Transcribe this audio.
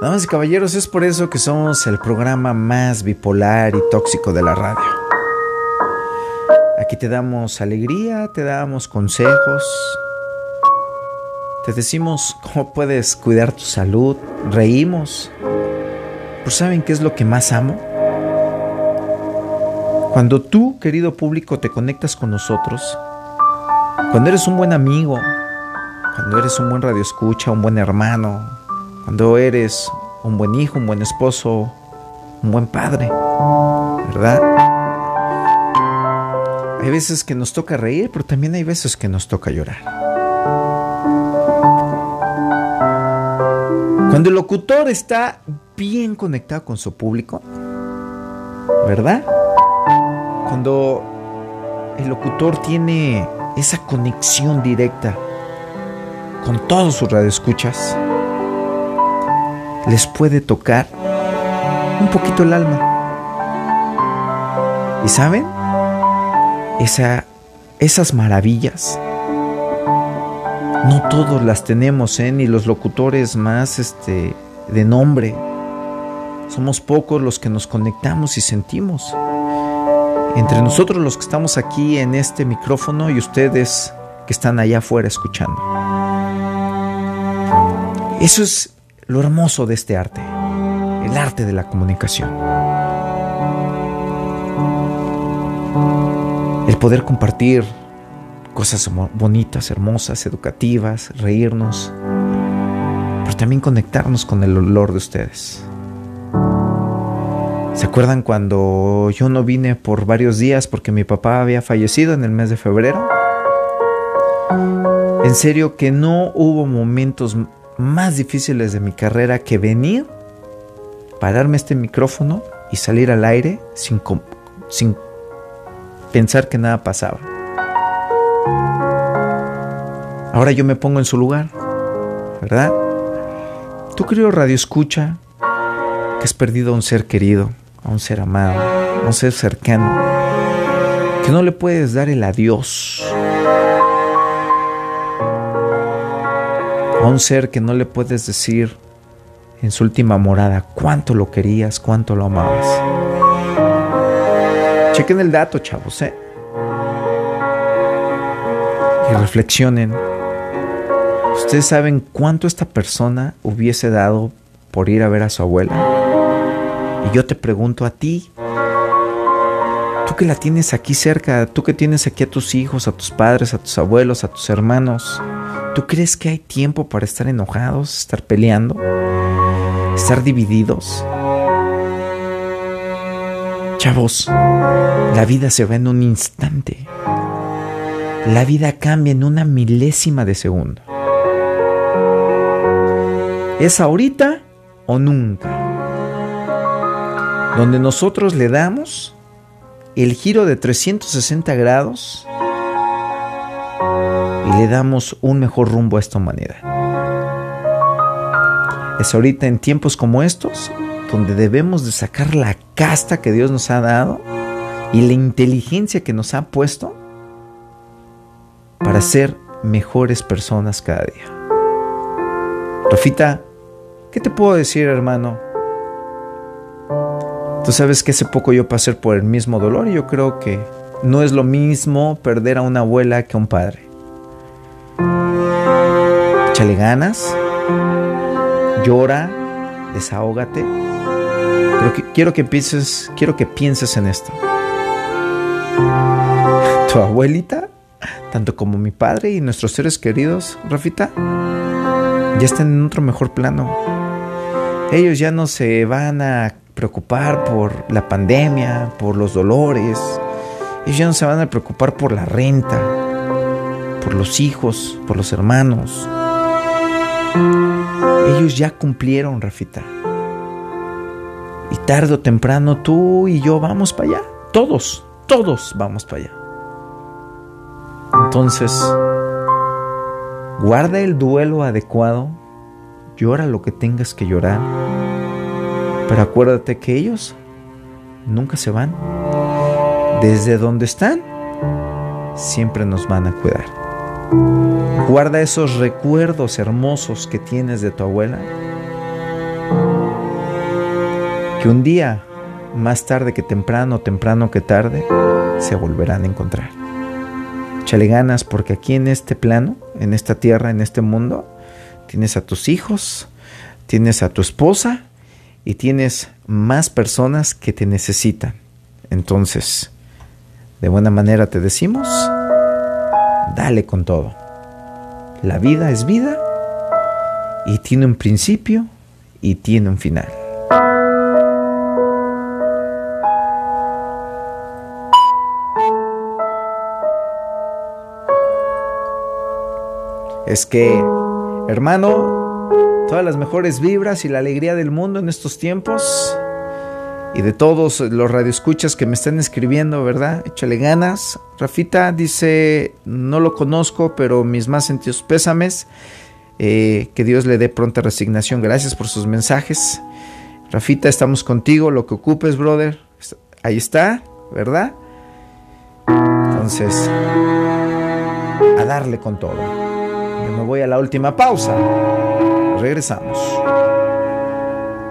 Damas y caballeros, es por eso que somos el programa más bipolar y tóxico de la radio. Aquí te damos alegría, te damos consejos, te decimos cómo puedes cuidar tu salud, reímos. Pero ¿saben qué es lo que más amo? Cuando tú, querido público, te conectas con nosotros, cuando eres un buen amigo, cuando eres un buen radioescucha, un buen hermano, cuando eres un buen hijo, un buen esposo, un buen padre, ¿verdad? Hay veces que nos toca reír, pero también hay veces que nos toca llorar. Cuando el locutor está bien conectado con su público, ¿verdad? Cuando el locutor tiene esa conexión directa con todos sus radioescuchas, les puede tocar un poquito el alma. ¿Y saben? Esa, esas maravillas no todos las tenemos, ¿eh? ni los locutores más este, de nombre. Somos pocos los que nos conectamos y sentimos. Entre nosotros los que estamos aquí en este micrófono y ustedes que están allá afuera escuchando. Eso es lo hermoso de este arte, el arte de la comunicación. El poder compartir cosas bonitas, hermosas, educativas, reírnos, pero también conectarnos con el olor de ustedes. ¿Se acuerdan cuando yo no vine por varios días porque mi papá había fallecido en el mes de febrero? En serio que no hubo momentos más difíciles de mi carrera que venir, pararme este micrófono y salir al aire sin, sin pensar que nada pasaba. Ahora yo me pongo en su lugar, ¿verdad? Tú querido Radio Escucha, que has perdido a un ser querido, a un ser amado, a un ser cercano, que no le puedes dar el adiós. A un ser que no le puedes decir en su última morada cuánto lo querías, cuánto lo amabas. Chequen el dato, chavos, ¿eh? Y reflexionen ¿Ustedes saben cuánto esta persona hubiese dado por ir a ver a su abuela? Y yo te pregunto a ti, tú que la tienes aquí cerca, tú que tienes aquí a tus hijos, a tus padres, a tus abuelos, a tus hermanos, ¿tú crees que hay tiempo para estar enojados, estar peleando, estar divididos? Chavos, la vida se va en un instante. La vida cambia en una milésima de segundo. ¿Es ahorita o nunca? Donde nosotros le damos el giro de 360 grados le damos un mejor rumbo a esta humanidad. Es ahorita en tiempos como estos donde debemos de sacar la casta que Dios nos ha dado y la inteligencia que nos ha puesto para ser mejores personas cada día. Rafita, ¿Qué te puedo decir, hermano? Tú sabes que hace poco yo pasé por el mismo dolor y yo creo que no es lo mismo perder a una abuela que a un padre. Échale ganas, llora, desahógate. Pero quiero que pienses, quiero que pienses en esto. Tu abuelita, tanto como mi padre y nuestros seres queridos, Rafita, ya están en otro mejor plano ellos ya no se van a preocupar por la pandemia, por los dolores. Ellos ya no se van a preocupar por la renta, por los hijos, por los hermanos. Ellos ya cumplieron, Rafita. Y tarde o temprano tú y yo vamos para allá. Todos, todos vamos para allá. Entonces, guarda el duelo adecuado llora lo que tengas que llorar, pero acuérdate que ellos nunca se van. Desde donde están, siempre nos van a cuidar. Guarda esos recuerdos hermosos que tienes de tu abuela que un día, más tarde que temprano, temprano que tarde, se volverán a encontrar. Échale ganas porque aquí en este plano, en esta tierra, en este mundo, tienes a tus hijos, tienes a tu esposa y tienes más personas que te necesitan. Entonces, de buena manera te decimos, dale con todo. La vida es vida y tiene un principio y tiene un final. Es que, hermano, todas las mejores vibras y la alegría del mundo en estos tiempos y de todos los radioescuchas que me están escribiendo, ¿verdad? Échale ganas. Rafita dice, no lo conozco, pero mis más sentidos pésames. Eh, que Dios le dé pronta resignación. Gracias por sus mensajes. Rafita, estamos contigo, lo que ocupes, brother. Ahí está, ¿verdad? Entonces, a darle con todo. Yo me voy a la última pausa. Regresamos.